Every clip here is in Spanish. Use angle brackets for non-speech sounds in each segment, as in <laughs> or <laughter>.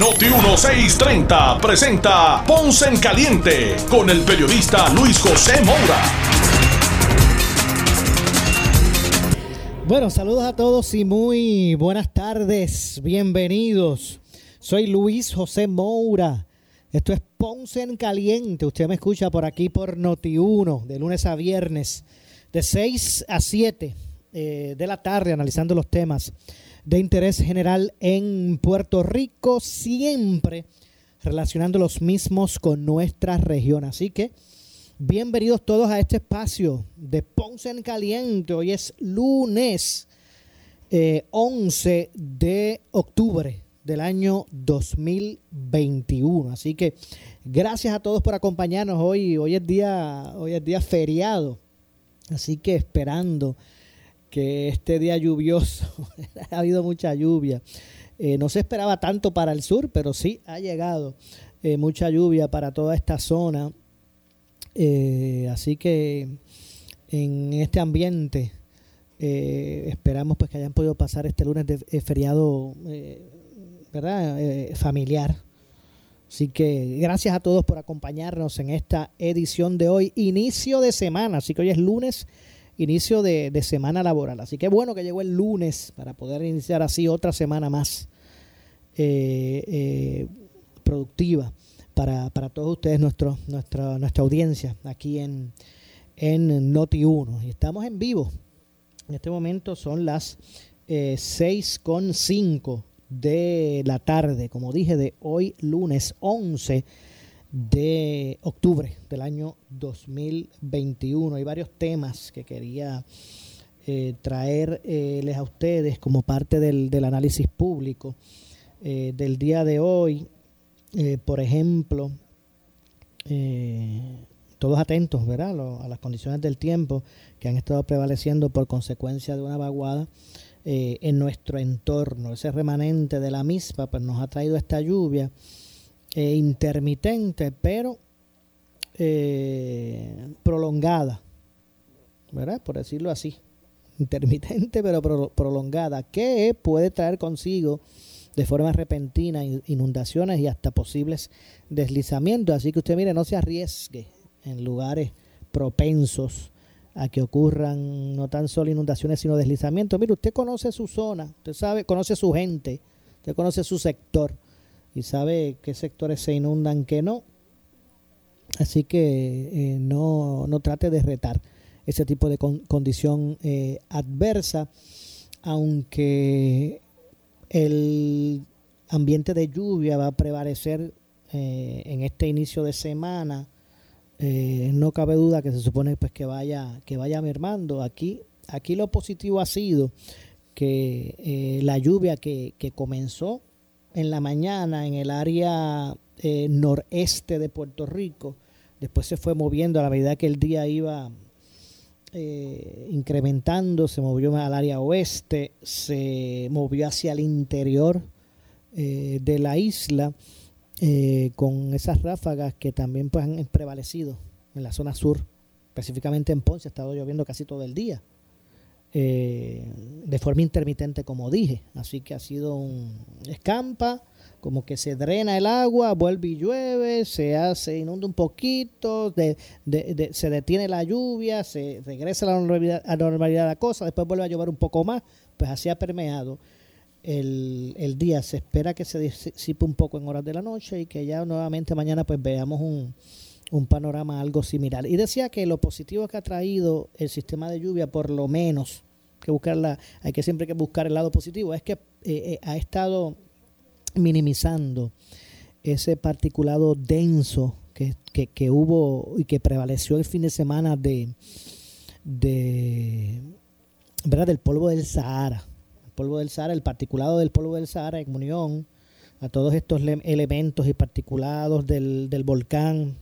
Noti 1630 presenta Ponce en Caliente con el periodista Luis José Moura. Bueno, saludos a todos y muy buenas tardes. Bienvenidos. Soy Luis José Moura. Esto es Ponce en Caliente. Usted me escucha por aquí por Noti1, de lunes a viernes, de 6 a 7 eh, de la tarde, analizando los temas de interés general en Puerto Rico, siempre relacionando los mismos con nuestra región. Así que bienvenidos todos a este espacio de Ponce en Caliente. Hoy es lunes 11 eh, de octubre del año 2021. Así que gracias a todos por acompañarnos hoy. Hoy es día, hoy es día feriado. Así que esperando que este día lluvioso, <laughs> ha habido mucha lluvia. Eh, no se esperaba tanto para el sur, pero sí ha llegado eh, mucha lluvia para toda esta zona. Eh, así que en este ambiente esperamos pues que hayan podido pasar este lunes de feriado ¿verdad? Familiar. Así que gracias a todos por acompañarnos en esta edición de hoy, inicio de semana. Así que hoy es lunes, inicio de, semana laboral. Así que bueno que llegó el lunes para poder iniciar así otra semana más eh, eh, productiva para, todos ustedes, nuestro, nuestra, nuestra audiencia aquí en, en Noti1. Y estamos en vivo. En este momento son las eh, 6.5 de la tarde, como dije, de hoy lunes 11 de octubre del año 2021. Hay varios temas que quería eh, traerles a ustedes como parte del, análisis público eh, del día de hoy. Eh, por ejemplo, todos atentos ¿verdad? a las condiciones del tiempo que han estado prevaleciendo por consecuencia de una vaguada eh, en nuestro entorno. Ese remanente de la misma pues, nos ha traído esta lluvia eh, intermitente, pero eh, prolongada, ¿verdad? Por decirlo así. Intermitente, pero prolongada, que puede traer consigo de forma repentina inundaciones y hasta posibles deslizamientos. Así que usted mire, no se arriesgue en lugares propensos a que ocurran no tan solo inundaciones, sino deslizamientos. Mire, usted conoce su zona, usted sabe, conoce su gente, usted conoce su sector y sabe qué sectores se inundan, qué no. Así que eh, no, no, trate de retar ese tipo de condición eh, adversa, aunque el ambiente de lluvia va a prevalecer eh, en este inicio de semana no cabe duda que se supone pues que vaya que vaya mermando aquí aquí lo positivo ha sido que la lluvia que, comenzó en la mañana en el área eh, noreste de Puerto Rico. Después se fue moviendo a la medida que el día iba incrementando se movió al área oeste se movió hacia el interior de la isla eh, con esas ráfagas que también pues, han prevalecido en la zona sur, específicamente en Ponce, ha estado lloviendo casi todo el día, eh, de forma intermitente como dije, así que ha sido un escampa, como que se drena el agua, vuelve y llueve, se hace, inunda un poquito, se detiene la lluvia, se regresa a la normalidad, la de la cosa, después vuelve a llover un poco más, pues así ha permeado el, el, día. Se espera que se disipe un poco en horas de la noche y que ya nuevamente mañana pues veamos un, un panorama algo similar. Y decía que lo positivo que ha traído el sistema de lluvia, por lo menos, que buscarla, hay que siempre que buscar el lado positivo, es que eh, eh, ha estado minimizando ese particulado denso que, que, que, hubo y que prevaleció el fin de semana de, de ¿verdad? del polvo del Sahara polvo del Sahara, el particulado del polvo del Sahara en unión a todos estos elementos y particulados del, del volcán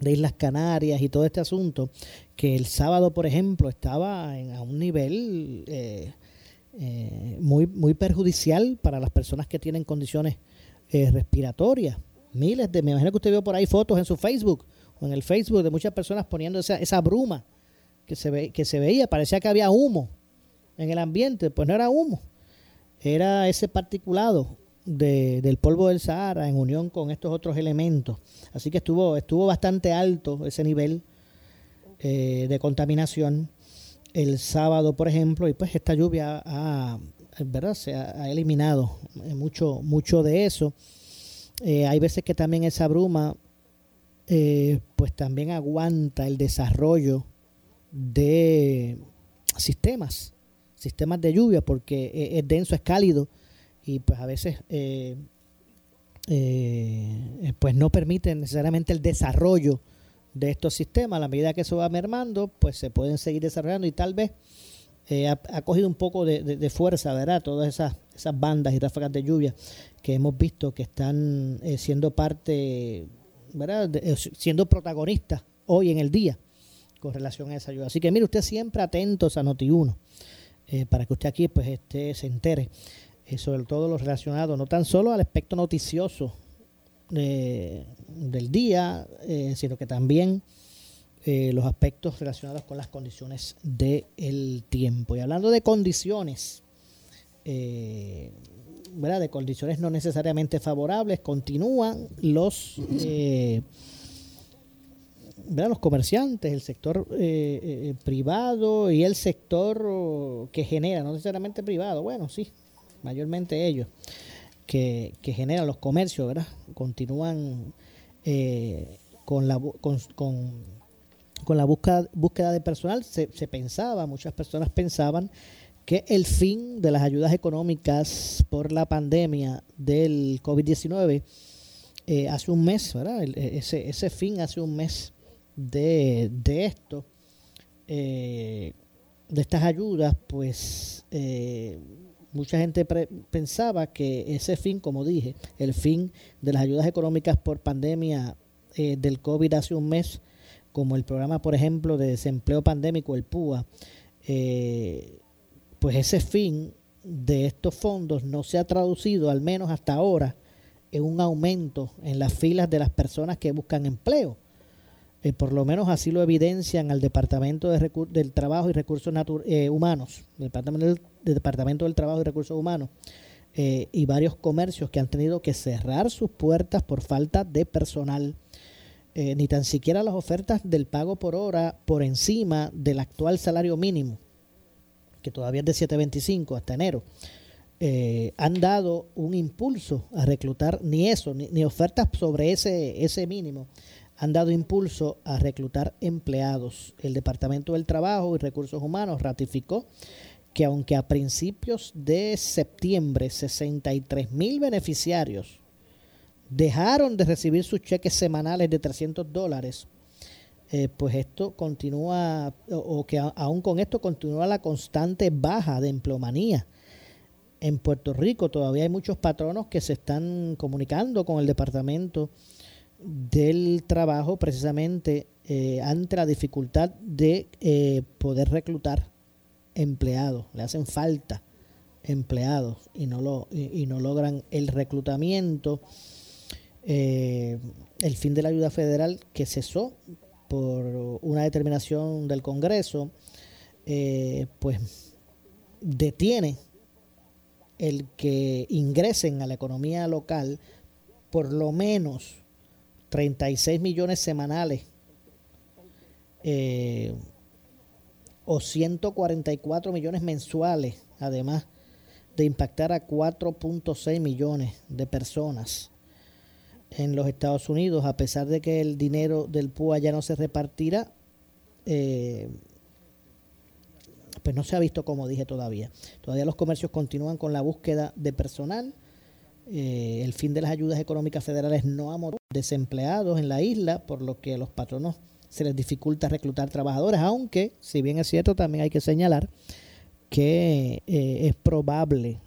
de Islas Canarias y todo este asunto, que el sábado, por ejemplo, estaba en, a un nivel eh, eh, muy, muy perjudicial para las personas que tienen condiciones eh, respiratorias. Miles de, me imagino que usted vio por ahí fotos en su Facebook o en el Facebook de muchas personas poniendo esa, esa bruma que se, ve, que se veía, parecía que había humo en el ambiente, pues no era humo, era ese particulado de, del polvo del Sahara en unión con estos otros elementos. Así que estuvo, estuvo bastante alto ese nivel eh, de contaminación el sábado, por ejemplo, y pues esta lluvia ha, ¿verdad? se ha, eliminado mucho, mucho de eso. Eh, hay veces que también esa bruma eh, pues también aguanta el desarrollo de sistemas, sistemas de lluvia, porque es denso, es cálido y pues a veces eh, eh, pues no permiten necesariamente el desarrollo de estos sistemas. A la medida que eso va mermando, pues se pueden seguir desarrollando y tal vez eh, ha, cogido un poco de, fuerza, ¿verdad? Todas esas, esas bandas y ráfagas de lluvia que hemos visto que están siendo parte, ¿verdad? siendo protagonistas hoy en el día con relación a esa lluvia. Así que mire, usted siempre atentos a Noti1 para que usted aquí pues esté, se entere sobre todo lo relacionado no tan solo al aspecto noticioso eh, del día, eh, sino que también eh, los aspectos relacionados con las condiciones del tiempo. Y hablando de condiciones, ¿verdad? de condiciones no necesariamente favorables, continúan los, ¿verdad? los comerciantes, el sector privado y el sector que genera, no necesariamente privado, bueno, sí, mayormente ellos, que, generan los comercios, ¿verdad? Continúan eh, con la, con, con, la búsqueda, búsqueda de personal. Se, pensaba, muchas personas pensaban que el fin de las ayudas económicas por la pandemia del COVID-19 eh, hace un mes, ¿verdad? E, ese, ese fin hace un mes de, de esto, eh, de estas ayudas, pues mucha gente pensaba que ese fin, como dije, el fin de las ayudas económicas por pandemia eh, del COVID hace un mes, como el programa, por ejemplo, de desempleo pandémico, el PUA, eh, pues ese fin de estos fondos no se ha traducido, al menos hasta ahora, en un aumento en las filas de las personas que buscan empleo. Eh, por lo menos así lo evidencian al Departamento de del Trabajo y Recursos eh, Humanos, Departamento del, Departamento del Trabajo y Recursos Humanos, eh, y varios comercios que han tenido que cerrar sus puertas por falta de personal. ni tan siquiera las ofertas del pago por hora por encima del actual salario mínimo, que todavía es de 7.25 hasta enero, han dado un impulso a reclutar ni eso, ni, ni ofertas sobre ese, ese mínimo han dado impulso a reclutar empleados. El Departamento del Trabajo y Recursos Humanos ratificó que aunque a principios de septiembre 63 mil beneficiarios dejaron de recibir sus cheques semanales de 300 dólares, eh, pues esto continúa, o, que aún con esto continúa la constante baja de empleomanía. En Puerto Rico todavía hay muchos patronos que se están comunicando con el departamento del trabajo precisamente eh, ante la dificultad de eh, poder reclutar empleados. Le hacen falta empleados y no, lo, y, no logran el reclutamiento. Eh, el fin de la ayuda federal que cesó por una determinación del Congreso, pues detiene el que ingresen a la economía local por lo menos 36 millones semanales eh, o 144 millones mensuales, además de impactar a 4.6 millones de personas en los Estados Unidos, a pesar de que el dinero del PUA ya no se repartirá, eh, pues no se ha visto como dije todavía. Todavía los comercios continúan con la búsqueda de personal eh, el fin de las ayudas económicas federales no ha desempleados en la isla, por lo que a los patronos se les dificulta reclutar trabajadores, aunque, si bien es cierto, también hay que señalar que eh, es probable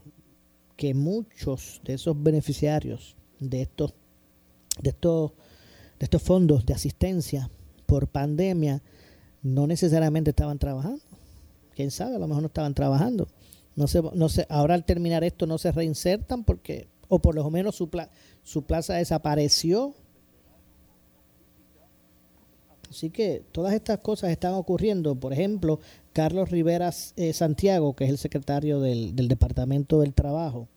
que muchos de esos beneficiarios de estos, de estos, de estos fondos de asistencia por pandemia no necesariamente estaban trabajando. Quién sabe, a lo mejor no estaban trabajando. No sé, no sé, ahora al terminar esto no se reinsertan porque, o por lo menos su, su plaza desapareció. Así que todas estas cosas están ocurriendo. Por ejemplo, Carlos Rivera eh, Santiago, que es el secretario del, del, Departamento del Trabajo,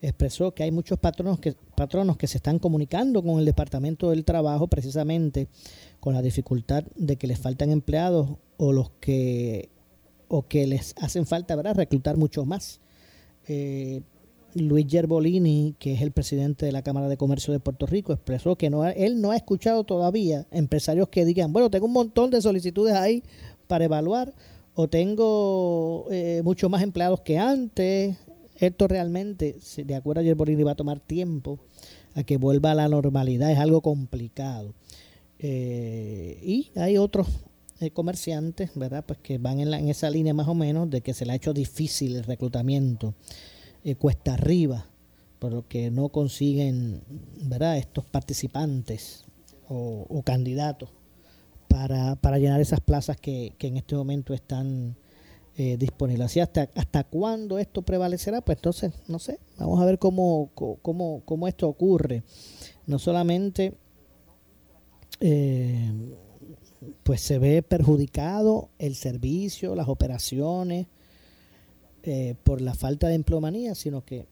expresó que hay muchos patronos que, patronos que se están comunicando con el Departamento del Trabajo precisamente con la dificultad de que les faltan empleados o los que o que les hacen falta ¿verdad? reclutar muchos más. Eh, Luis Gerbolini, que es el presidente de la Cámara de Comercio de Puerto Rico, expresó que no, él no ha escuchado todavía empresarios que digan, bueno, tengo un montón de solicitudes ahí para evaluar, o tengo eh, mucho más empleados que antes. Esto realmente, de acuerdo a Gerbolini, va a tomar tiempo a que vuelva a la normalidad, es algo complicado. Eh, y hay otros eh, comerciantes, ¿verdad? Pues que van en, en, esa línea más o menos de que se le ha hecho difícil el reclutamiento, eh, cuesta arriba, por lo que no consiguen, ¿verdad? Estos participantes o, candidatos para, para, llenar esas plazas que, que en este momento están eh, disponibles. Así hasta, hasta cuándo esto prevalecerá, pues entonces, no sé, vamos a ver cómo, cómo, cómo esto ocurre. No solamente... Eh, pues se ve perjudicado el servicio, las operaciones, eh, por la falta de empleomanía, sino que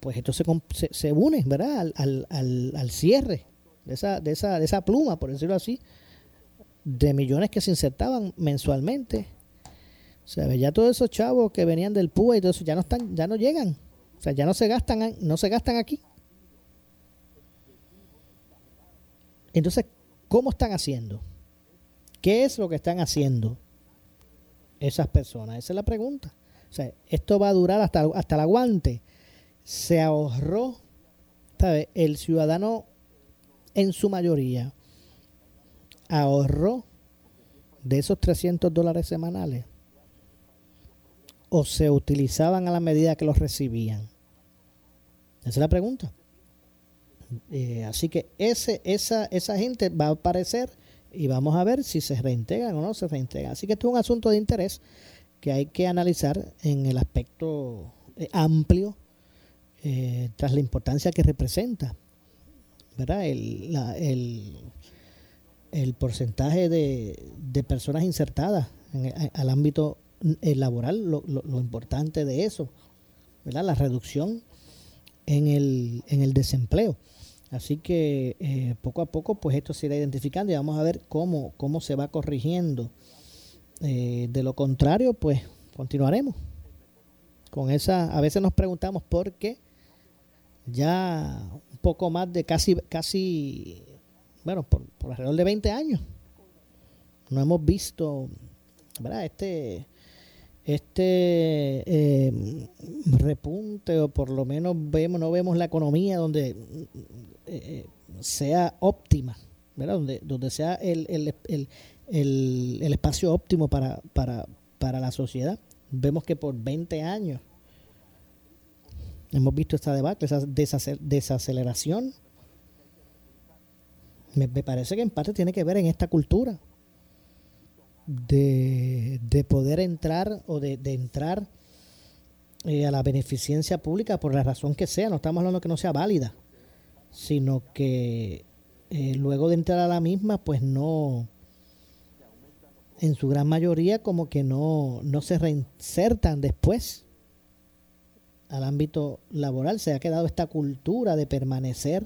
pues esto se, se, une, ¿verdad? Al, al, al, cierre de esa, de, esa, de esa pluma, por decirlo así, de millones que se insertaban mensualmente. O sea, ya todos esos chavos que venían del PUA y todo eso ya no están, ya no llegan. O sea, ya no se gastan, no se gastan aquí. Entonces, ¿Cómo están haciendo? ¿Qué es lo que están haciendo esas personas? Esa es la pregunta. O sea, esto va a durar hasta, hasta el aguante. Se ahorró, ¿sabe? El ciudadano en su mayoría ahorró de esos 300 dólares semanales o se utilizaban a la medida que los recibían. Esa es la pregunta. Eh, así que ese, esa, esa gente va a aparecer y vamos a ver si se reintegran o no se reintegran. Así que esto es un asunto de interés que hay que analizar en el aspecto eh, amplio eh, tras la importancia que representa ¿verdad? El, el, porcentaje de, de, personas insertadas en al ámbito laboral, lo, lo, importante de eso, ¿verdad? la reducción en el, en el desempleo. Así que eh, poco a poco pues esto se irá identificando y vamos a ver cómo, cómo se va corrigiendo. Eh, de lo contrario, pues continuaremos con esa. A veces nos preguntamos por qué ya un poco más de casi, casi, bueno, por, por alrededor de 20 años, no hemos visto, ¿verdad? Este, este eh, repunte o por lo menos vemos no vemos la economía donde eh, sea óptima, ¿verdad? Donde, donde sea el, el, el espacio óptimo para, para, para la sociedad. Vemos que por 20 años hemos visto esta debate, esa desaceleración. Me, parece que en parte tiene que ver en esta cultura de, de poder entrar o de, de entrar eh, a la beneficencia pública por la razón que sea. No estamos hablando que no sea válida sino que eh, luego de entrar a la misma, pues no, en su gran mayoría como que no, no se reinsertan después al ámbito laboral. Se ha quedado esta cultura de permanecer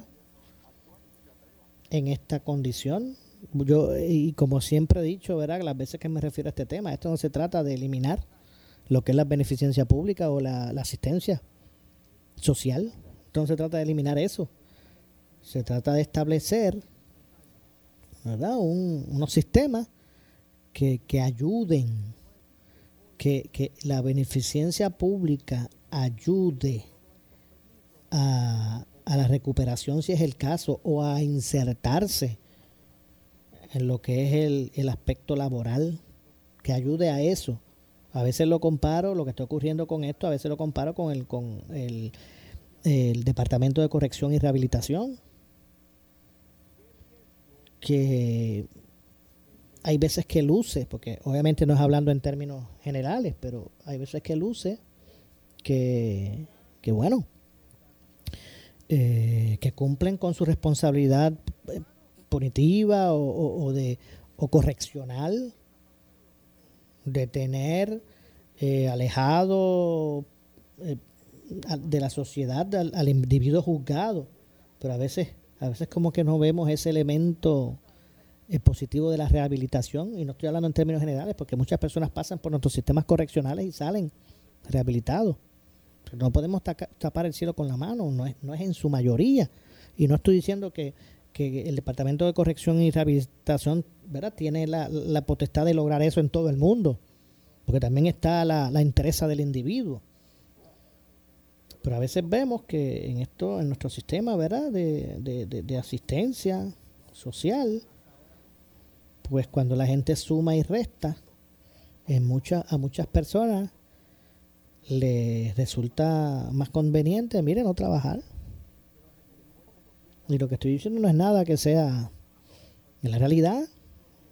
en esta condición. Yo, y como siempre he dicho, ¿verdad? las veces que me refiero a este tema, esto no se trata de eliminar lo que es la beneficencia pública o la, asistencia social. Esto no se trata de eliminar eso se trata de establecer ¿verdad? unos sistemas que, ayuden, que, que, la beneficencia pública ayude a, a, la recuperación, si es el caso, o a insertarse en lo que es el, el aspecto laboral, que ayude a eso, A veces lo comparo, lo que está ocurriendo con esto, a veces lo comparo con el, con el, el Departamento de Corrección y Rehabilitación, que hay veces que luce, porque obviamente no es hablando en términos generales, pero hay veces que luce que, que bueno, eh, que cumplen con su responsabilidad eh, punitiva o, de, o correccional de tener eh, alejado de la sociedad al, individuo juzgado, pero a veces, a veces como que no vemos ese elemento positivo de la rehabilitación, y no estoy hablando en términos generales, porque muchas personas pasan por nuestros sistemas correccionales y salen rehabilitados. No podemos tapar el cielo con la mano, no es, no es en su mayoría. Y no estoy diciendo que, el Departamento de Corrección y Rehabilitación ¿verdad? tiene la, potestad de lograr eso en todo el mundo, porque también está la, la del individuo. Pero a veces vemos que en esto, en nuestro sistema, ¿verdad? De, de, asistencia social, pues cuando la gente suma y resta, en muchas, a muchas personas les resulta más conveniente, miren, no trabajar. Y lo que estoy diciendo no es nada que sea en la realidad.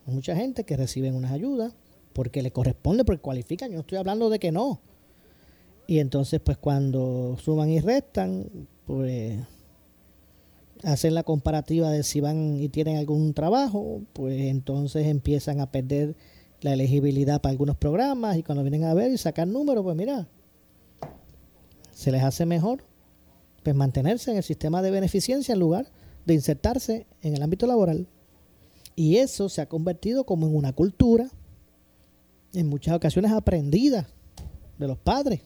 Hay mucha gente que reciben unas ayudas porque le corresponde, porque cualifican. Yo no estoy hablando de que no. Y entonces, pues cuando suman y restan, pues hacen la comparativa de si van y tienen algún trabajo, pues entonces empiezan a perder la elegibilidad para algunos programas y cuando vienen a ver y sacan números, pues mira, se les hace mejor pues mantenerse en el sistema de beneficencia en lugar de insertarse en el ámbito laboral. Y eso se ha convertido como en una cultura, en muchas ocasiones aprendida de los padres.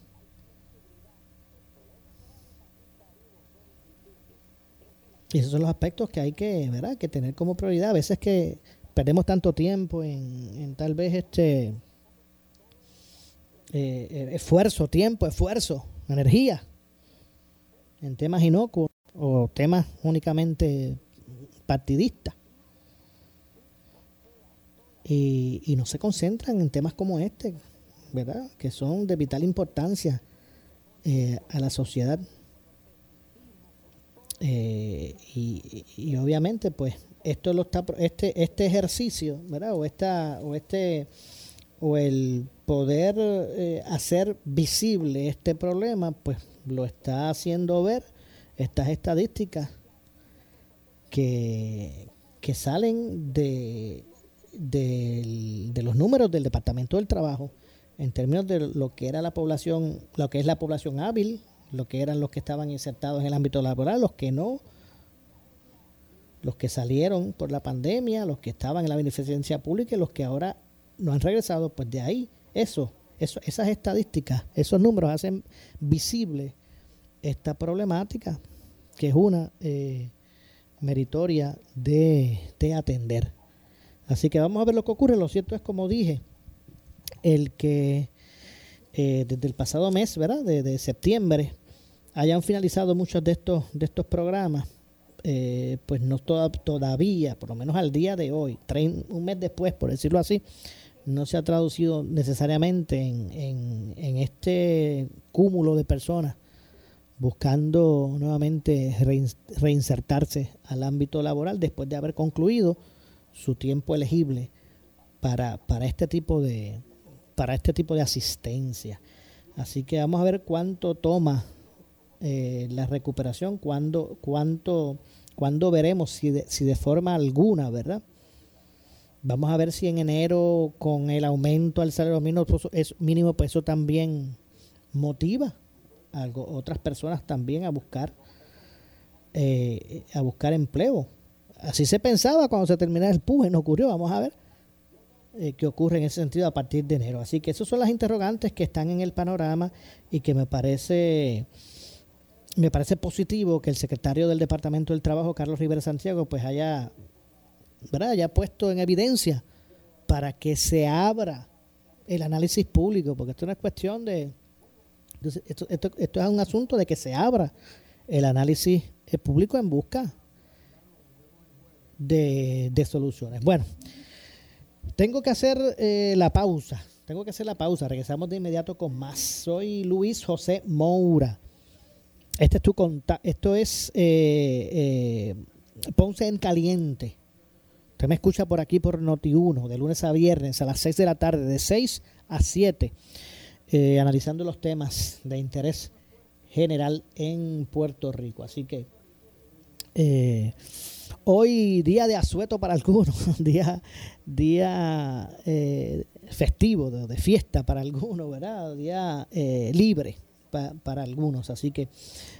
Y esos son los aspectos que hay que, ¿verdad? que tener como prioridad. A veces que perdemos tanto tiempo en, tal vez este eh, eh, esfuerzo, tiempo, esfuerzo energía en temas inocuos o temas únicamente partidistas. Y, no se concentran en temas como este, ¿verdad? Que son de vital importancia eh, a la sociedad. Eh, y, obviamente, pues, esto lo está, este, este ejercicio, ¿verdad? O esta, o este, o el poder eh, hacer visible este problema, pues lo está haciendo ver estas estadísticas que, que salen de, de, los números del Departamento del Trabajo en términos de lo que era la población, lo que es la población hábil, lo que eran los que estaban insertados en el ámbito laboral, los que no, los que salieron por la pandemia, los que estaban en la beneficencia pública y los que ahora no han regresado, pues de ahí eso, eso, esas estadísticas, esos números hacen visible esta problemática, que es una eh, meritoria de, atender. Así que vamos a ver lo que ocurre. Lo cierto es, como dije, el que eh, desde el pasado mes, ¿verdad? De, septiembre, hayan finalizado muchos de estos, de estos programas, eh, pues no todavía, por lo menos al día de hoy, un mes después, por decirlo así, no se ha traducido necesariamente en, en, este cúmulo de personas buscando nuevamente reinsertarse al ámbito laboral después de haber concluido su tiempo elegible para, para este tipo de para este tipo de asistencia. Así que vamos a ver cuánto toma eh, la recuperación, cuándo, cuánto, cuándo veremos si de, si de forma alguna, ¿verdad? Vamos a ver si en enero con el aumento al salario mínimo, pues, es mínimo pues eso también motiva a otras personas también a buscar eh, a buscar empleo. Así se pensaba cuando se terminaba el PUJE, no ocurrió. Vamos a ver eh, qué ocurre en ese sentido a partir de enero. Así que esas son las interrogantes que están en el panorama y que me parece me parece positivo que el secretario del Departamento del Trabajo, Carlos Rivera Santiago, pues haya ¿verdad? ya puesto en evidencia para que se abra el análisis público, porque esto no es cuestión de... Esto, esto, esto es un asunto de que se abra el análisis eh, público en busca de, soluciones. Bueno, tengo que hacer eh, la pausa tengo que hacer la pausa. Regresamos de inmediato con más. Soy Luis José Moura. Este es tu Esto es eh, eh, Ponce en Caliente. Usted me escucha por aquí por Noti1, de lunes a viernes a las 6 de la tarde, de 6 a 7, eh, analizando los temas de interés general en Puerto Rico. Así que hoy día de asueto para algunos, <laughs> día, día festivo, de, fiesta para algunos, ¿verdad? Día libre para algunos. Así que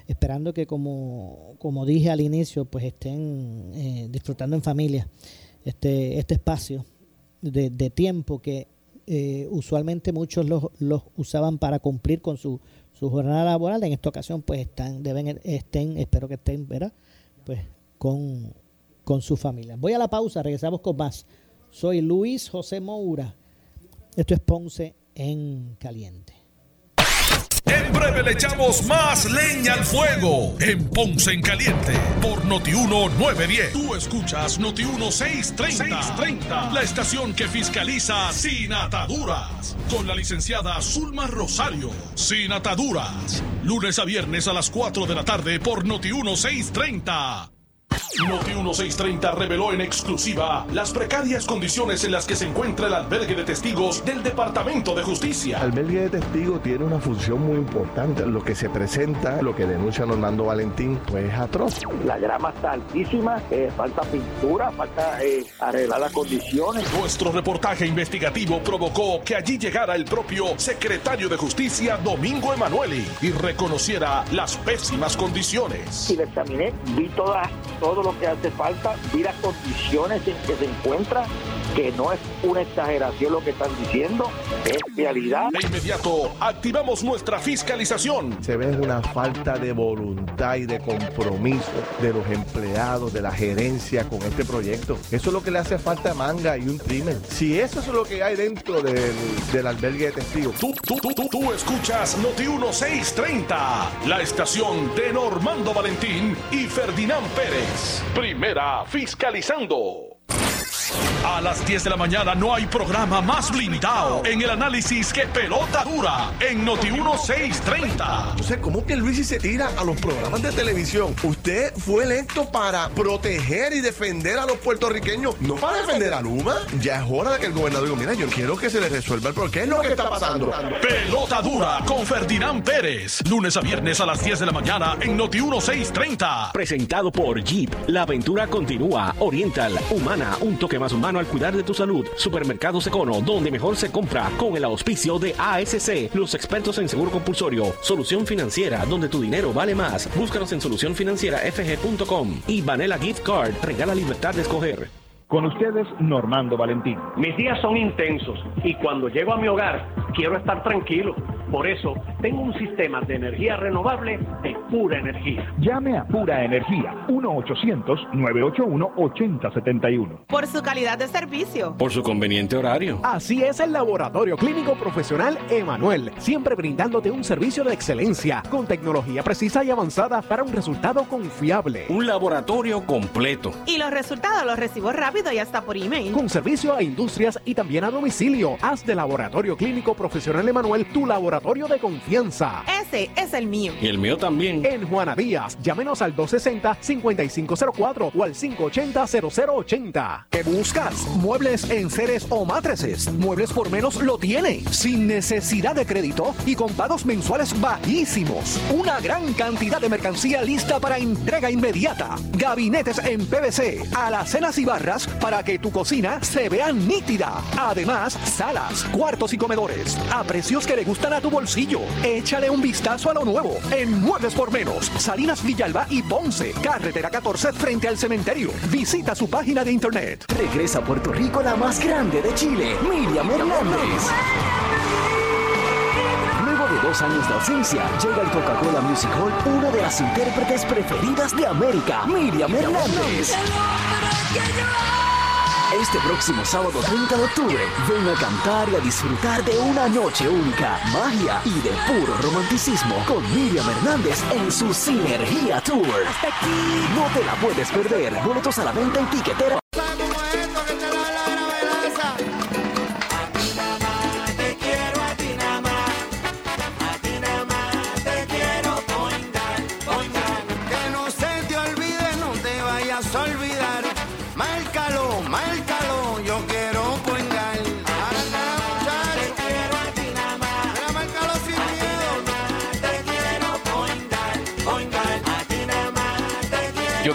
esperando que como, como dije al inicio, pues estén eh, disfrutando en familia este, este espacio de, tiempo que eh, usualmente muchos los, los, usaban para cumplir con su, su jornada laboral. En esta ocasión, pues están, deben, estén, espero que estén, ¿verdad? Pues con, con su familia. Voy a la pausa, regresamos con más. Soy Luis José Moura. Esto es Ponce en Caliente. En breve le echamos más leña al fuego en Ponce en Caliente por Notiuno 910. Tú escuchas Notiuno 630, 630, la estación que fiscaliza sin ataduras. Con la licenciada Zulma Rosario, sin ataduras. Lunes a viernes a las 4 de la tarde por Notiuno 630. Noti 1630 reveló en exclusiva las precarias condiciones en las que se encuentra el albergue de testigos del Departamento de Justicia. El albergue de testigos tiene una función muy importante. Lo que se presenta, lo que denuncia Normando Valentín, pues es atroz. La grama está altísima, eh, falta pintura, falta eh, arreglar las condiciones. Nuestro reportaje investigativo provocó que allí llegara el propio secretario de Justicia, Domingo Emanueli, y reconociera las pésimas condiciones. Y le examiné, vi todas todo lo que hace falta, vi las condiciones en que se encuentra, que no es una exageración lo que están diciendo, es realidad. De inmediato, activamos nuestra fiscalización. Se ve una falta de voluntad y de compromiso de los empleados, de la gerencia con este proyecto. Eso es lo que le hace falta a Manga y un crimen. Si eso es lo que hay dentro del, del albergue de testigos. Tú, tú, tú, tú, tú escuchas Noti 1630, la estación de Normando Valentín y Ferdinand Pérez. Primera fiscalizando. A las 10 de la mañana no hay programa más blindado en el análisis que pelota dura en Noti 1630. No sé cómo que Luis se tira a los programas de televisión. Usted fue electo para proteger y defender a los puertorriqueños, no para defender a Luma. Ya es hora de que el gobernador diga, mira, yo quiero que se le resuelva el problema. ¿Qué es lo que está pasando? Pelota dura con Ferdinand Pérez. Lunes a viernes a las 10 de la mañana en Noti 1630. Presentado por Jeep. La aventura continúa. Oriental, humana, un toque más humano al cuidar de tu salud. Supermercados Econo, donde mejor se compra con el auspicio de ASC, los expertos en seguro compulsorio. Solución financiera, donde tu dinero vale más. Búscanos en solucionfinancierafg.com y Vanilla Gift Card, regala libertad de escoger. Con ustedes, Normando Valentín. Mis días son intensos y cuando llego a mi hogar quiero estar tranquilo. Por eso, tengo un sistema de energía renovable de pura energía. Llame a Pura Energía, 1-800-981-8071. Por su calidad de servicio. Por su conveniente horario. Así es el Laboratorio Clínico Profesional Emanuel, siempre brindándote un servicio de excelencia, con tecnología precisa y avanzada para un resultado confiable. Un laboratorio completo. Y los resultados los recibo rápido y hasta por email. Con servicio a industrias y también a domicilio. Haz de Laboratorio Clínico Profesional Emanuel tu laboratorio de confianza. Ese es el mío. Y el mío también. En Juana Díaz, llámenos al 260-5504 o al 580-0080. ¿Qué buscas? ¿Muebles en seres o matrices? Muebles por menos lo tiene. Sin necesidad de crédito y con pagos mensuales bajísimos. Una gran cantidad de mercancía lista para entrega inmediata. Gabinetes en PVC, alacenas y barras para que tu cocina se vea nítida. Además, salas, cuartos y comedores a precios que le gustan a tu bolsillo. Échale un vistazo a lo nuevo en Muebles por Menos, Salinas Villalba y Ponce, carretera 14 frente al cementerio. Visita su página de internet. Regresa a Puerto Rico la más grande de Chile, Miriam Hernández. Dos años de ausencia, llega el Coca-Cola Music Hall una de las intérpretes preferidas de América, Miriam Hernández. Este próximo sábado 30 de octubre, ven a cantar y a disfrutar de una noche única, magia y de puro romanticismo con Miriam Hernández en su Sinergia Tour. No te la puedes perder. Boletos a la venta en tiquetera.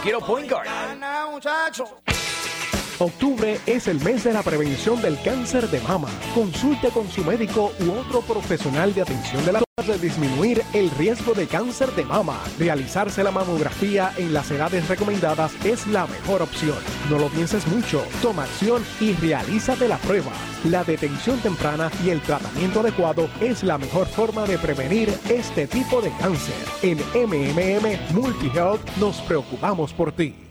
Quiero point guard. Octubre es el mes de la prevención del cáncer de mama. Consulte con su médico u otro profesional de atención de la de disminuir el riesgo de cáncer de mama. Realizarse la mamografía en las edades recomendadas es la mejor opción. No lo pienses mucho, toma acción y realízate la prueba. La detención temprana y el tratamiento adecuado es la mejor forma de prevenir este tipo de cáncer. En MMM Multihealth nos preocupamos por ti.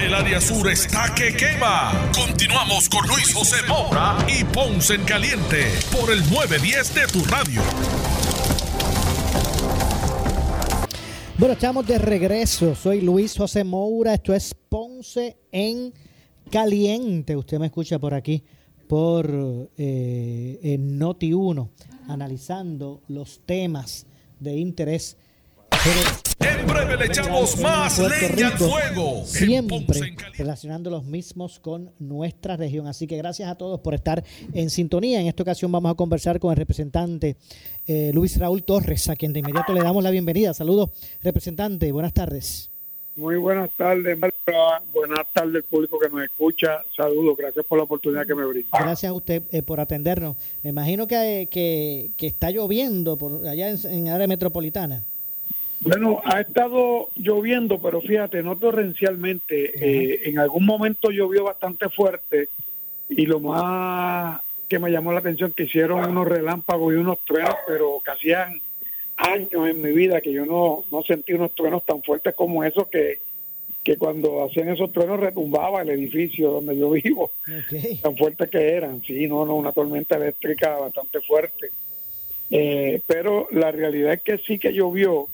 El área sur está que quema. Continuamos con Luis José Moura y Ponce en Caliente por el 910 de tu radio. Bueno, estamos de regreso. Soy Luis José Moura. Esto es Ponce en Caliente. Usted me escucha por aquí, por eh, en Noti 1, analizando los temas de interés. En breve le echamos más leña al fuego. Siempre relacionando los mismos con nuestra región. Así que gracias a todos por estar en sintonía. En esta ocasión vamos a conversar con el representante eh, Luis Raúl Torres, a quien de inmediato le damos la bienvenida. Saludos, representante. Buenas tardes. Muy buenas tardes, buenas tardes público que nos escucha. Saludos, gracias por la oportunidad que me brinda. Gracias a usted eh, por atendernos. Me imagino que, que, que, está lloviendo por allá en, en área metropolitana. Bueno, ha estado lloviendo, pero fíjate, no torrencialmente. Eh, en algún momento llovió bastante fuerte y lo más que me llamó la atención que hicieron unos relámpagos y unos truenos, pero que hacían años en mi vida que yo no, no sentí unos truenos tan fuertes como esos que, que cuando hacían esos truenos retumbaba el edificio donde yo vivo, tan fuertes que eran. Sí, no, no, una tormenta eléctrica bastante fuerte. Eh, pero la realidad es que sí que llovió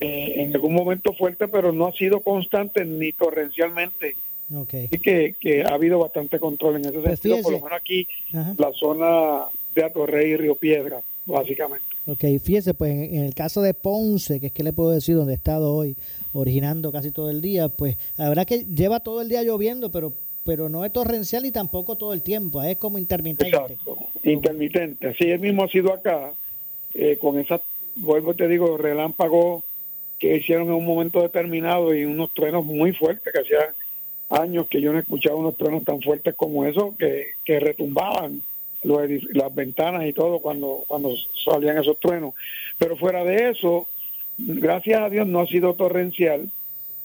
eh, en algún momento fuerte, pero no ha sido constante ni torrencialmente. Okay. Así que, que, ha habido bastante control en ese Pues sentido, fíjese. por lo menos aquí, Ajá. la zona de Atorrey y Río Piedra, básicamente. Ok, fíjese, pues en, en el caso de Ponce, que es que le puedo decir donde he estado hoy, originando casi todo el día, pues la verdad que lleva todo el día lloviendo, pero pero no es torrencial y tampoco todo el tiempo, es como intermitente. Exacto, intermitente. Así es mismo ha sido acá, eh, con esa, vuelvo y te digo, relámpago que hicieron en un momento determinado y unos truenos muy fuertes, que hacía años que yo no escuchaba unos truenos tan fuertes como esos, que, que retumbaban los las ventanas y todo cuando, cuando salían esos truenos. Pero fuera de eso, gracias a Dios no ha sido torrencial,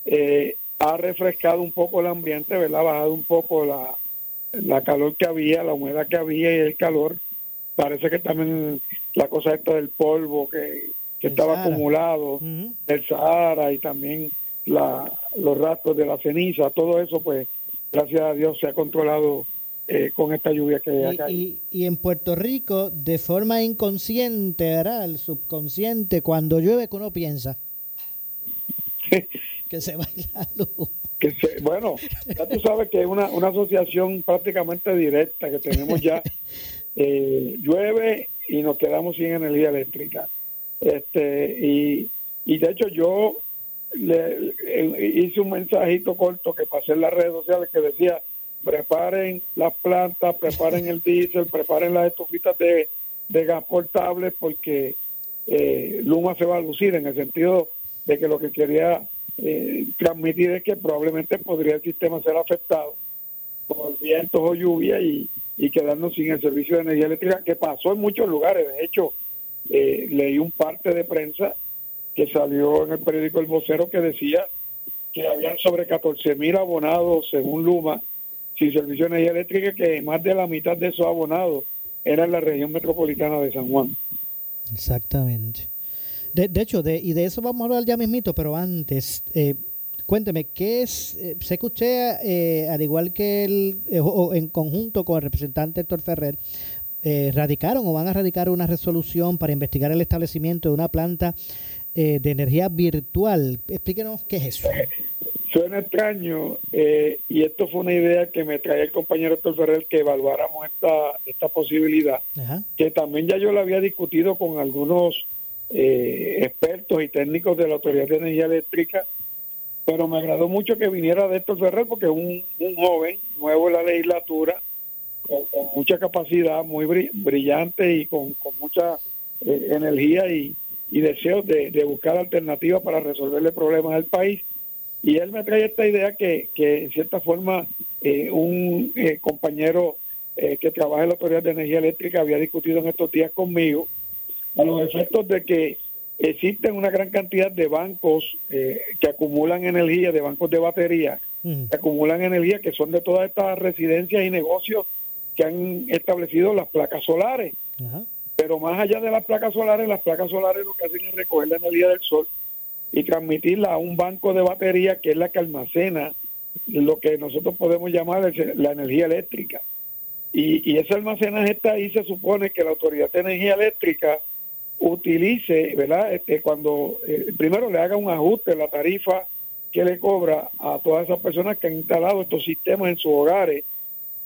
eh, ha refrescado un poco el ambiente, ¿verdad? Ha bajado un poco la, la calor que había, la humedad que había y el calor. Parece que también la cosa esta del polvo que, que El estaba Sahara. acumulado, el Sahara y también la, los rastros de la ceniza, todo eso pues gracias a Dios se ha controlado eh, con esta lluvia que hay acá. Y, y, y en Puerto Rico, de forma inconsciente, ¿verdad? El subconsciente, cuando llueve, que uno piensa <laughs> que se va la luz. que se- bueno, ya tú sabes que es una, una asociación prácticamente directa que tenemos ya. <laughs> Eh, llueve y nos quedamos sin energía eléctrica. Este y, y de hecho yo le, le- hice un mensajito corto que pasé en las redes sociales que decía preparen las plantas, preparen el diésel, <laughs> preparen las estufitas de, de gas portable porque eh, Luma se va a lucir en el sentido de que lo que quería eh, transmitir es que probablemente podría el sistema ser afectado por vientos o lluvia y, y quedarnos sin el servicio de energía eléctrica, que pasó en muchos lugares. De hecho, eh, leí un parte de prensa que salió en el periódico El Vocero que decía que habían sobre 14 mil abonados, según Luma, sin servicio de energía eléctrica, que más de la mitad de esos abonados eran la región metropolitana de San Juan. Exactamente. De, hecho, de, y de eso vamos a hablar ya mismito, pero antes, eh, cuénteme, ¿qué es? eh, sé que usted, eh, al igual que el, eh, o en conjunto con el representante Héctor Ferrer, eh, radicaron o van a radicar una resolución para investigar el establecimiento de una planta eh, de energía virtual. Explíquenos qué es eso. Suena extraño eh, y esto fue una idea que me traía el compañero Héctor Ferrer que evaluáramos esta, esta posibilidad, Ajá. que también ya yo la había discutido con algunos eh, expertos y técnicos de la Autoridad de Energía Eléctrica, pero me agradó mucho que viniera de Héctor Ferrer porque es un, un joven nuevo en la legislatura, con, con mucha capacidad, muy bri- brillante y con, con mucha eh, energía y, y deseos de, de buscar alternativas para resolverle problemas al país. Y él me trae esta idea que, que en cierta forma, eh, un eh, compañero que trabaja en la Autoridad de Energía Eléctrica había discutido en estos días conmigo, a los efectos de que existen una gran cantidad de bancos eh, que acumulan energía, de bancos de batería, que acumulan energía, que son de todas estas residencias y negocios que han establecido las placas solares. Ajá. Pero más allá de las placas solares, las placas solares lo que hacen es recoger la energía del sol y transmitirla a un banco de batería que es la que almacena lo que nosotros podemos llamar la energía eléctrica. Y, y ese almacenaje está ahí, se supone que la Autoridad de Energía Eléctrica utilice, ¿verdad? Este, cuando eh, primero le haga un ajuste la tarifa que le cobra a todas esas personas que han instalado estos sistemas en sus hogares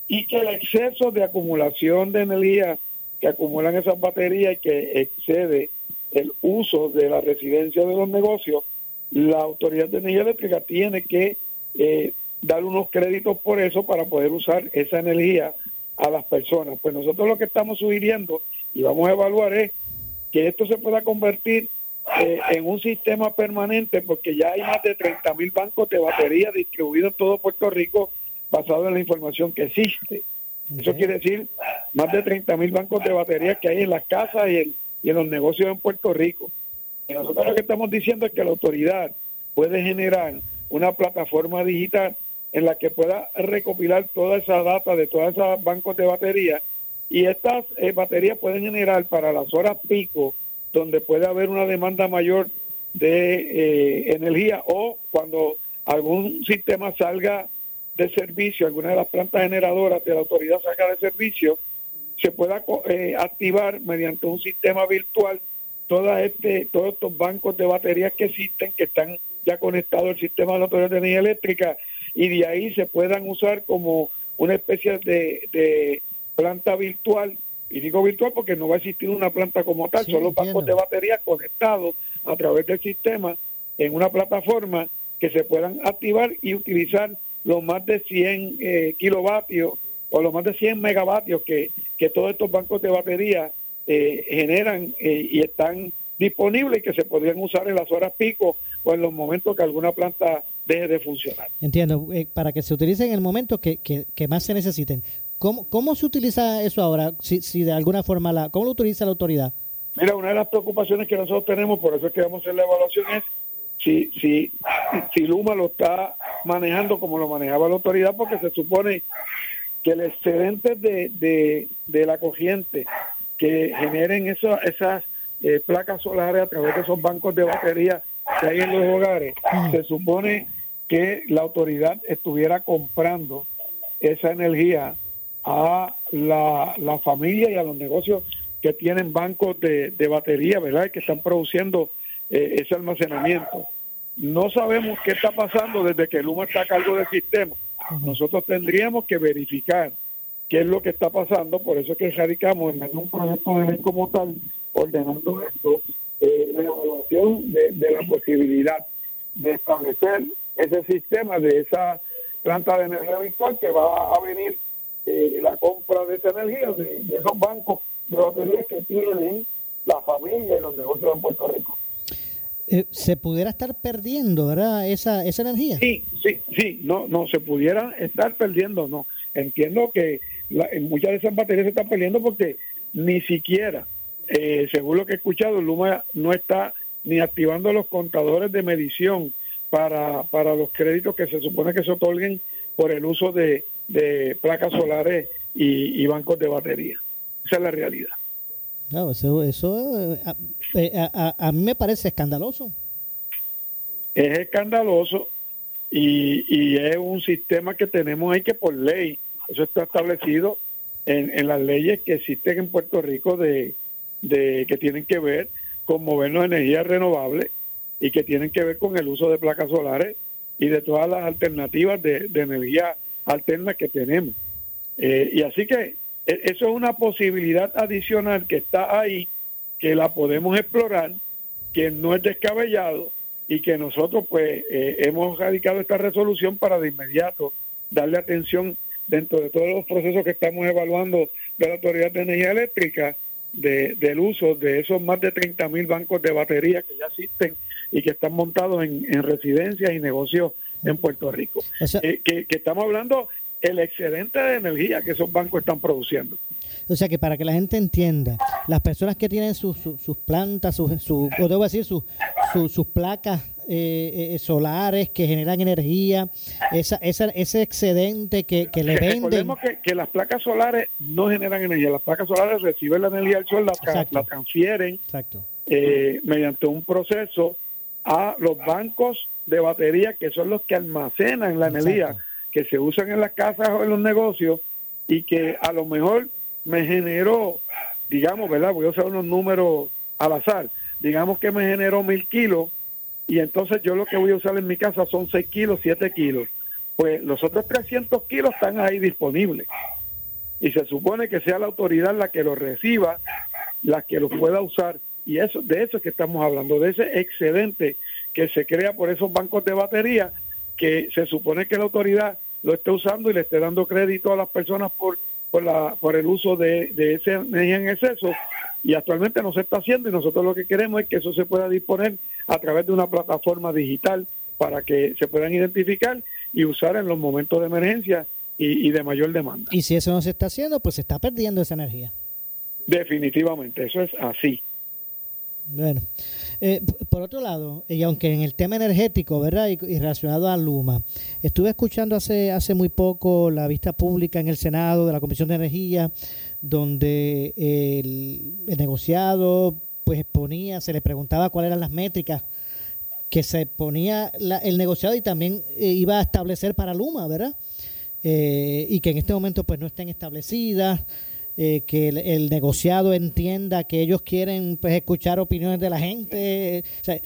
y que el exceso de acumulación de energía que acumulan esas baterías y que excede el uso de la residencia de los negocios, la Autoridad de Energía Eléctrica tiene que eh, dar unos créditos por eso para poder usar esa energía a las personas. Pues nosotros lo que estamos sugiriendo y vamos a evaluar es que esto se pueda convertir eh, en un sistema permanente porque ya hay más de 30 mil bancos de batería distribuidos en todo Puerto Rico basado en la información que existe. Eso quiere decir más de 30 mil bancos de batería que hay en las casas y en, y en los negocios en Puerto Rico. Y nosotros lo que estamos diciendo es que la autoridad puede generar una plataforma digital en la que pueda recopilar toda esa data de todos esos bancos de batería y estas eh, baterías pueden generar para las horas pico donde puede haber una demanda mayor de eh, energía o cuando algún sistema salga de servicio, alguna de las plantas generadoras de la autoridad salga de servicio, se pueda eh, activar mediante un sistema virtual toda este, todos estos bancos de baterías que existen, que están ya conectados al sistema de la Autoridad de Energía Eléctrica, y de ahí se puedan usar como una especie de, de planta virtual, y digo virtual porque no va a existir una planta como tal, son los bancos de baterías conectados a través del sistema en una plataforma que se puedan activar y utilizar los más de 100 eh, kilovatios o los más de 100 megavatios que, que todos estos bancos de batería eh, generan eh, y están disponibles y que se podrían usar en las horas pico o en los momentos que alguna planta deje de funcionar. Entiendo, para que se utilicen en el momento que, que, que más se necesiten. ¿Cómo, ¿Cómo se utiliza eso ahora? Si, si de alguna forma, la, ¿cómo lo utiliza la autoridad? Mira, una de las preocupaciones que nosotros tenemos, por eso es que vamos a hacer la evaluación, es si, si, si Luma lo está manejando como lo manejaba la autoridad, porque se supone que el excedente de, de, de la corriente que generen eso- esas eh, placas solares a través de esos bancos de batería que hay en los hogares, se supone que la autoridad estuviera comprando esa energía a la, la familia y a los negocios que tienen bancos de, de batería, ¿verdad? Que están produciendo eh, ese almacenamiento. No sabemos qué está pasando desde que Luma está a cargo del sistema. Nosotros tendríamos que verificar qué es lo que está pasando, por eso es que radicamos en un proyecto de ley como tal, ordenando esto, eh, la evaluación de, de la posibilidad de establecer ese sistema de esa planta de energía virtual que va a venir eh, la compra de esa energía de, de esos bancos de baterías que tienen la familia y los negocios en Puerto Rico. Eh, se pudiera estar perdiendo, ¿verdad? Esa, esa energía. Sí, sí, sí, no, no, se pudiera estar perdiendo, no. Entiendo que la- muchas de esas baterías se están perdiendo porque ni siquiera, eh, según lo que he escuchado, Luma no está ni activando los contadores de medición para, para los créditos que se supone que se otorguen por el uso de, de placas solares y, y bancos de batería. Esa es la realidad. Eso, eso eh, a, eh, a- a- a mí me parece escandaloso. es escandaloso y, y es un sistema que tenemos ahí que por ley, eso está establecido en, en las leyes que existen en Puerto Rico de, de que tienen que ver con movernos energías renovables y que tienen que ver con el uso de placas solares y de todas las alternativas de, de energía alterna que tenemos. Eh, y así que eso es una posibilidad adicional que está ahí, que la podemos explorar, que no es descabellado y que nosotros pues eh, hemos radicado esta resolución para de inmediato darle atención dentro de todos los procesos que estamos evaluando de la Autoridad de Energía Eléctrica de- del uso de esos más de 30 mil bancos de batería que ya existen y que están montados en, en residencias y negocios en Puerto Rico. Eh, que, que estamos hablando el excedente de energía que esos bancos están produciendo. O sea que para que la gente entienda, las personas que tienen sus, sus, sus plantas, sus, su, o debo decir, sus, sus, sus placas eh, eh, solares que generan energía, esa, esa, ese excedente que, que le venden. Recordemos que, que las placas solares no generan energía, las placas solares reciben la energía del sol, la, Exacto. la transfieren Exacto. eh, mediante un proceso a los bancos de batería que son los que almacenan la energía que se usan en las casas o en los negocios y que a lo mejor me generó, digamos, ¿verdad? Voy a usar unos números al azar, digamos que me generó mil kilos y entonces yo lo que voy a usar en mi casa son 6 kilos, 7 kilos. Pues los otros 300 kilos están ahí disponibles. Y se supone que sea la autoridad la que los reciba, la que los pueda usar. Y eso de eso es que estamos hablando, de ese excedente que se crea por esos bancos de batería, que se supone que la autoridad lo esté usando y le esté dando crédito a las personas por por, la, por el uso de, de esa energía en exceso y actualmente no se está haciendo y nosotros lo que queremos es que eso se pueda disponer a través de una plataforma digital para que se puedan identificar y usar en los momentos de emergencia y, y de mayor demanda. Y si eso no se está haciendo, pues se está perdiendo esa energía. Definitivamente, eso es así. Bueno, eh, por otro lado, y aunque en el tema energético, ¿verdad? Y, relacionado a Luma, estuve escuchando hace, hace muy poco la vista pública en el Senado de la Comisión de Energía, donde el, el negociado pues exponía, se le preguntaba cuáles eran las métricas que se ponía la- el negociado y también eh, iba a establecer para Luma, ¿verdad? Eh, y que en este momento pues no estén establecidas, eh, que el, el negociado entienda que ellos quieren pues escuchar opiniones de la gente. O sea,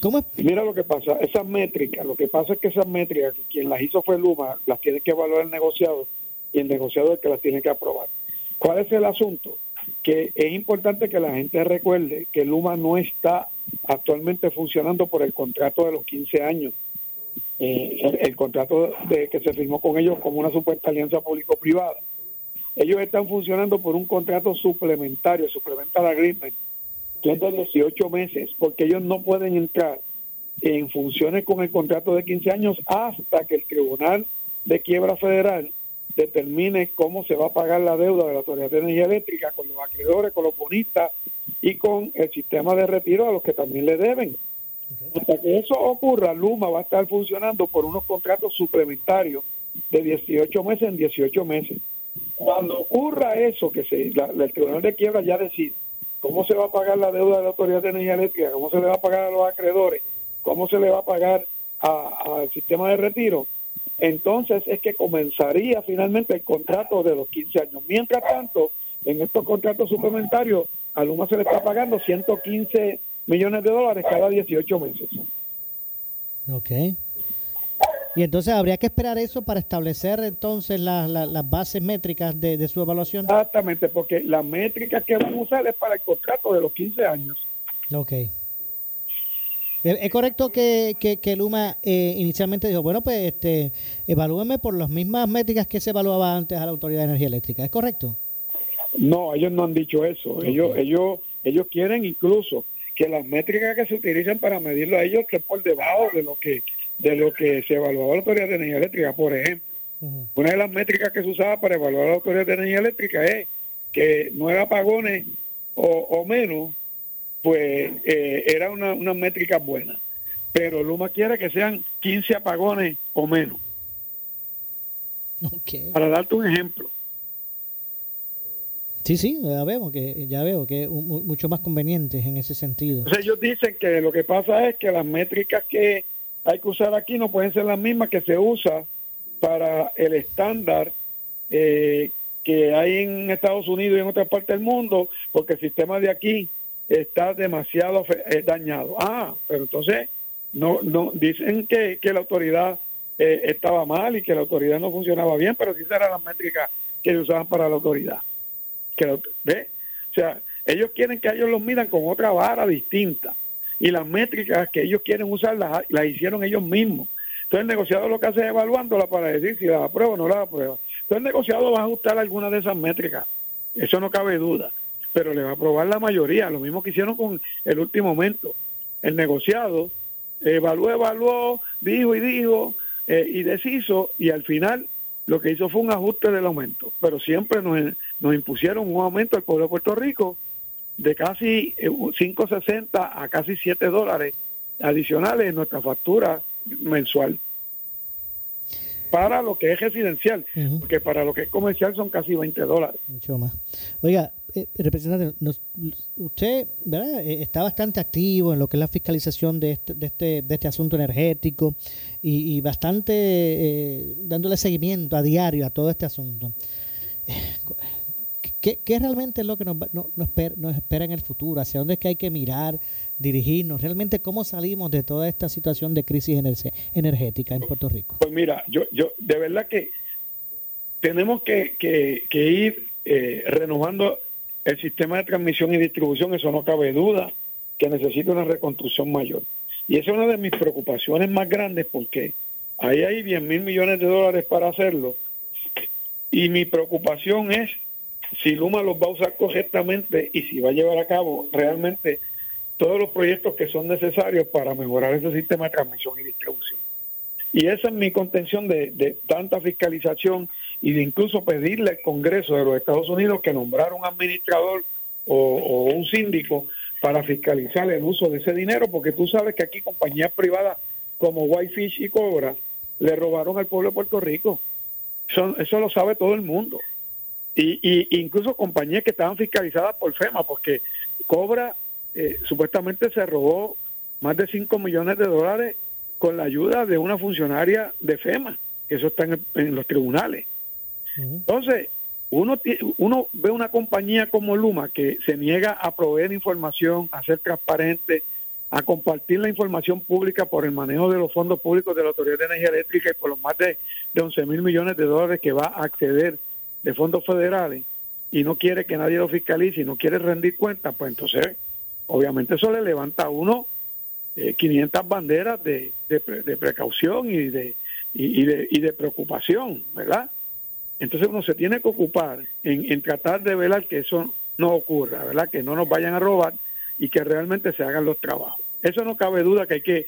¿Cómo? Mira lo que pasa, esas métricas, lo que pasa es que esas métricas, quien las hizo fue Luma, las tiene que evaluar el negociado y el negociado es el que las tiene que aprobar. ¿Cuál es el asunto? Que es importante que la gente recuerde que Luma no está actualmente funcionando por el contrato de los 15 años. Eh, el, el contrato de que se firmó con ellos como una supuesta alianza público-privada. Ellos están funcionando por un contrato suplementario, supplemental agreement, que es de 18 meses, porque ellos no pueden entrar en funciones con el contrato de 15 años hasta que el Tribunal de Quiebra Federal determine cómo se va a pagar la deuda de la Autoridad de Energía Eléctrica con los acreedores, con los bonistas y con el sistema de retiro a los que también le deben. Hasta que eso ocurra, Luma va a estar funcionando por unos contratos suplementarios de 18 meses en 18 meses. Cuando ocurra eso, que se, la- el Tribunal de Quiebra ya decide cómo se va a pagar la deuda de la Autoridad de Energía Eléctrica, cómo se le va a pagar a los acreedores, cómo se le va a pagar al sistema de retiro, entonces es que comenzaría finalmente el contrato de los 15 años. Mientras tanto, en estos contratos suplementarios, a Luma se le está pagando 115 millones de dólares cada 18 meses. Ok. Y entonces habría que esperar eso para establecer entonces la- la- las bases métricas de, de su evaluación. Exactamente, porque la métrica que van a usar es para el contrato de los 15 años. Ok. ¿Es correcto que, que, que Luma eh, inicialmente dijo, bueno, pues este, evalúeme por las mismas métricas que se evaluaba antes a la Autoridad de Energía Eléctrica? ¿Es correcto? No, ellos no han dicho eso. Ellos, ellos, ellos quieren incluso que las métricas que se utilizan para medirlo a ellos estén por debajo de lo que de lo que se evaluaba la Autoridad de Energía Eléctrica. Por ejemplo, una de las métricas que se usaba para evaluar la Autoridad de Energía Eléctrica es que nueve apagones o, o menos, pues eh, era una, una métrica buena. Pero Luma quiere que sean 15 apagones o menos. Para darte un ejemplo. Sí, sí, ya veo que ya veo que es un- mucho más conveniente en ese sentido. Entonces ellos dicen que lo que pasa es que las métricas que hay que usar aquí no pueden ser las mismas que se usa para el estándar eh, que hay en Estados Unidos y en otras partes del mundo, porque el sistema de aquí está demasiado eh, dañado. Ah, pero entonces no, no dicen que, que la autoridad eh, estaba mal y que la autoridad no funcionaba bien, pero sí eran las métricas que usaban para la autoridad. Que ¿Ve? O sea, ellos quieren que ellos los midan con otra vara distinta. Y las métricas que ellos quieren usar las, las hicieron ellos mismos. Entonces el negociador lo que hace es evaluándola para decir si las aprueba o no las aprueba. Entonces el negociador va a ajustar algunas de esas métricas. Eso no cabe duda. Pero le va a aprobar la mayoría. Lo mismo que hicieron con el último aumento. El negociado evaluó, evaluó, dijo y dijo eh, y deshizo y al final lo que hizo fue un ajuste del aumento. Pero siempre nos, nos impusieron un aumento al pueblo de Puerto Rico de casi eh, 5.60 a casi 7 dólares adicionales en nuestra factura mensual para lo que es residencial, porque para lo que es comercial son casi 20 dólares. Mucho más. Oiga, eh, representante, nos- usted ¿verdad? Eh, está bastante activo en lo que es la fiscalización de este, de este, de este asunto energético y, y bastante eh, dándole seguimiento a diario a todo este asunto. ¿Qué, realmente es lo que nos, no- nos, espera, en el futuro? ¿Hacia dónde es que hay que mirar, dirigirnos? ¿Realmente cómo salimos de toda esta situación de crisis ener- energética en Puerto Rico? Pues mira, yo, yo de verdad que tenemos que, que- que ir eh, renovando el sistema de transmisión y distribución, eso no cabe duda, que necesita una reconstrucción mayor. Y esa es una de mis preocupaciones más grandes porque ahí hay 10 mil millones de dólares para hacerlo. Y mi preocupación es si Luma los va a usar correctamente y si va a llevar a cabo realmente todos los proyectos que son necesarios para mejorar ese sistema de transmisión y distribución. Y esa es mi contención de, de tanta fiscalización y de incluso pedirle al Congreso de los Estados Unidos que nombrara un administrador o, o un síndico para fiscalizar el uso de ese dinero, porque tú sabes que aquí compañías privadas como Whitefish y Cobra le robaron al pueblo de Puerto Rico. Eso, eso lo sabe todo el mundo. Y, y incluso compañías que estaban fiscalizadas por FEMA, porque Cobra eh, supuestamente se robó más de 5 millones de dólares con la ayuda de una funcionaria de FEMA, que eso está en, el- en los tribunales. Entonces, uno, uno ve una compañía como Luma que se niega a proveer información, a ser transparente, a compartir la información pública por el manejo de los fondos públicos de la Autoridad de Energía Eléctrica y por los más de, de 11 mil millones de dólares que va a acceder de fondos federales y no quiere que nadie lo fiscalice y no quiere rendir cuentas, pues entonces obviamente eso le levanta a uno eh, 500 banderas de, de precaución y de, y, y de, y de preocupación, ¿verdad? Entonces uno se tiene que ocupar en, en tratar de velar que eso no ocurra, ¿verdad? Que no nos vayan a robar y que realmente se hagan los trabajos. Eso no cabe duda que hay que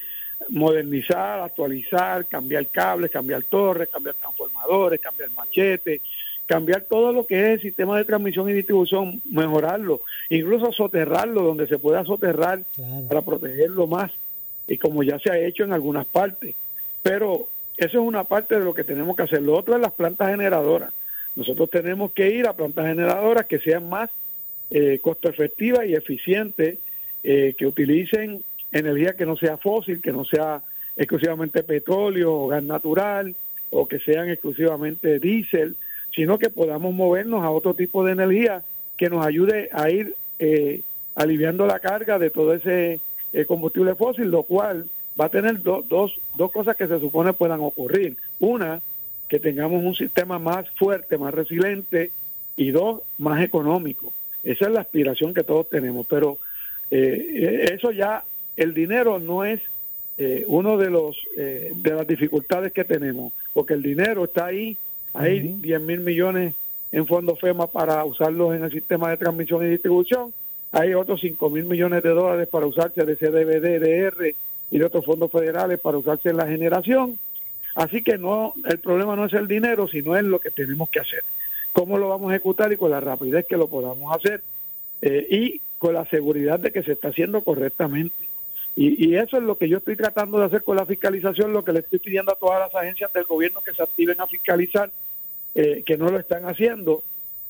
modernizar, actualizar, cambiar cables, cambiar torres, cambiar transformadores, cambiar machetes, cambiar todo lo que es el sistema de transmisión y distribución, mejorarlo, incluso soterrarlo donde se pueda soterrar para protegerlo más, y como ya se ha hecho en algunas partes. Pero eso es una parte de lo que tenemos que hacer. Lo otro es las plantas generadoras. Nosotros tenemos que ir a plantas generadoras que sean más eh, costo efectivas y eficientes, eh, que utilicen energía que no sea fósil, que no sea exclusivamente petróleo o gas natural, o que sean exclusivamente diésel, sino que podamos movernos a otro tipo de energía que nos ayude a ir eh, aliviando la carga de todo ese eh, combustible fósil, lo cual va a tener do- dos, dos cosas que se supone puedan ocurrir. Una, que tengamos un sistema más fuerte, más resiliente, y dos, más económico. Esa es la aspiración que todos tenemos, pero eh, eso ya, el dinero no es eh, uno de los eh, de las dificultades que tenemos, porque el dinero está ahí, hay 10 mil millones en fondos FEMA para usarlos en el sistema de transmisión y distribución, hay otros 5 mil millones de dólares para usarse de CDBD, DR y de otros fondos federales para usarse en la generación. Así que no, el problema no es el dinero, sino es lo que tenemos que hacer. Cómo lo vamos a ejecutar y con la rapidez que lo podamos hacer eh, y con la seguridad de que se está haciendo correctamente. Y, y, eso es lo que yo estoy tratando de hacer con la fiscalización, lo que le estoy pidiendo a todas las agencias del gobierno que se activen a fiscalizar, eh, que no lo están haciendo,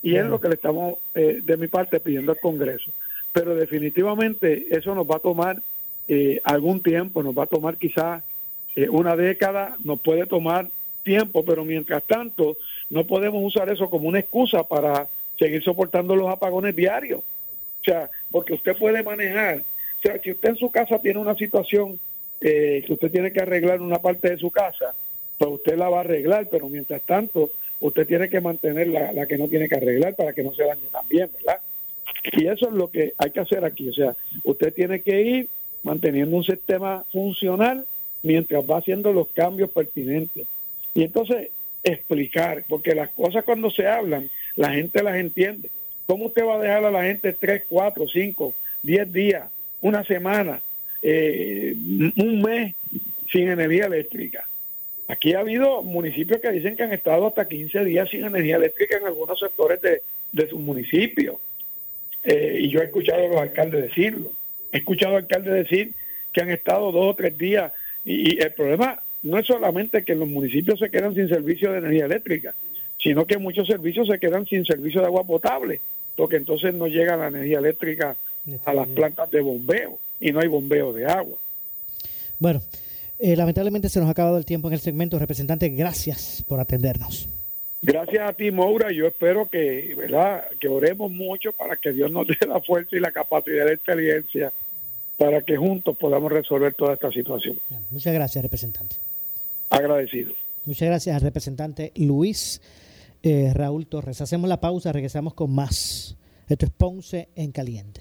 y es lo que le estamos, eh, de mi parte, pidiendo al Congreso. Pero definitivamente eso nos va a tomar eh, algún tiempo, nos va a tomar quizás eh, una década, nos puede tomar tiempo, pero mientras tanto no podemos usar eso como una excusa para seguir soportando los apagones diarios. O sea, porque usted puede manejar, o sea, si usted en su casa tiene una situación eh, que usted tiene que arreglar una parte de su casa, pues usted la va a arreglar, pero mientras tanto usted tiene que mantener la, la que no tiene que arreglar para que no se dañe también, ¿verdad? Y eso es lo que hay que hacer aquí, o sea, usted tiene que ir manteniendo un sistema funcional mientras va haciendo los cambios pertinentes. Y entonces explicar, porque las cosas cuando se hablan, la gente las entiende. ¿Cómo usted va a dejar a la gente tres, cuatro, cinco, diez días, una semana, eh, un mes sin energía eléctrica? Aquí ha habido municipios que dicen que han estado hasta 15 días sin energía eléctrica en algunos sectores de, de sus municipios. Eh, y yo he escuchado a los alcaldes decirlo. He escuchado alcaldes decir que han estado dos o tres días. Y, y el problema no es solamente que los municipios se quedan sin servicio de energía eléctrica, sino que muchos servicios se quedan sin servicio de agua potable, porque entonces no llega la energía eléctrica a las plantas de bombeo y no hay bombeo de agua. Bueno, eh, lamentablemente se nos ha acabado el tiempo en el segmento. Representante, gracias por atendernos. Gracias a ti, Moura. Yo espero que, ¿verdad? que oremos mucho para que Dios nos <laughs> dé la fuerza y la capacidad de inteligencia para que juntos podamos resolver toda esta situación. Muchas gracias, representante. Agradecido. Muchas gracias al representante Luis eh, Raúl Torres. Hacemos la pausa, regresamos con más. Esto es Ponce en Caliente.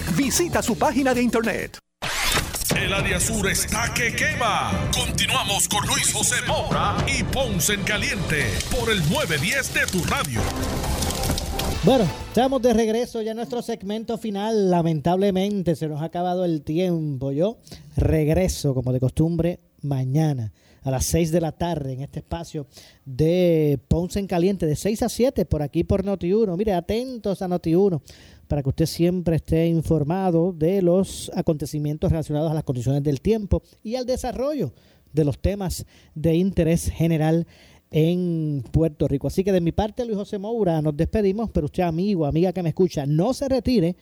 Visita su página de internet. El área sur está que quema. Continuamos con Luis José Moura y Ponce en Caliente por el 910 de tu radio. Bueno, estamos de regreso ya en nuestro segmento final. Lamentablemente se nos ha acabado el tiempo. Yo regreso, como de costumbre, mañana a las 6 de la tarde en este espacio de Ponce en Caliente, de 6 a 7, por aquí por Noti1. Mire, atentos a Noti1 para que usted siempre esté informado de los acontecimientos relacionados a las condiciones del tiempo y al desarrollo de los temas de interés general en Puerto Rico. Así que de mi parte, Luis José Moura, nos despedimos, pero usted, amigo, amiga que me escucha, no se retire,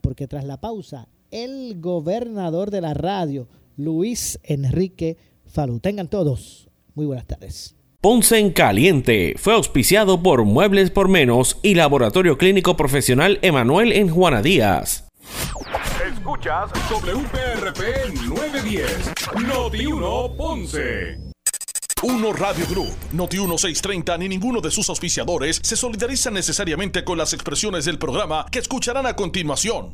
porque tras la pausa, el gobernador de la radio, Luis Enrique Falú. Tengan todos muy buenas tardes. Ponce en Caliente fue auspiciado por Muebles por Menos y Laboratorio Clínico Profesional Emanuel en Juana Díaz. Escuchas WPRP 910, Noti 1 Ponce. Uno Radio Group, Noti 1630 ni ninguno de sus auspiciadores se solidarizan necesariamente con las expresiones del programa que escucharán a continuación.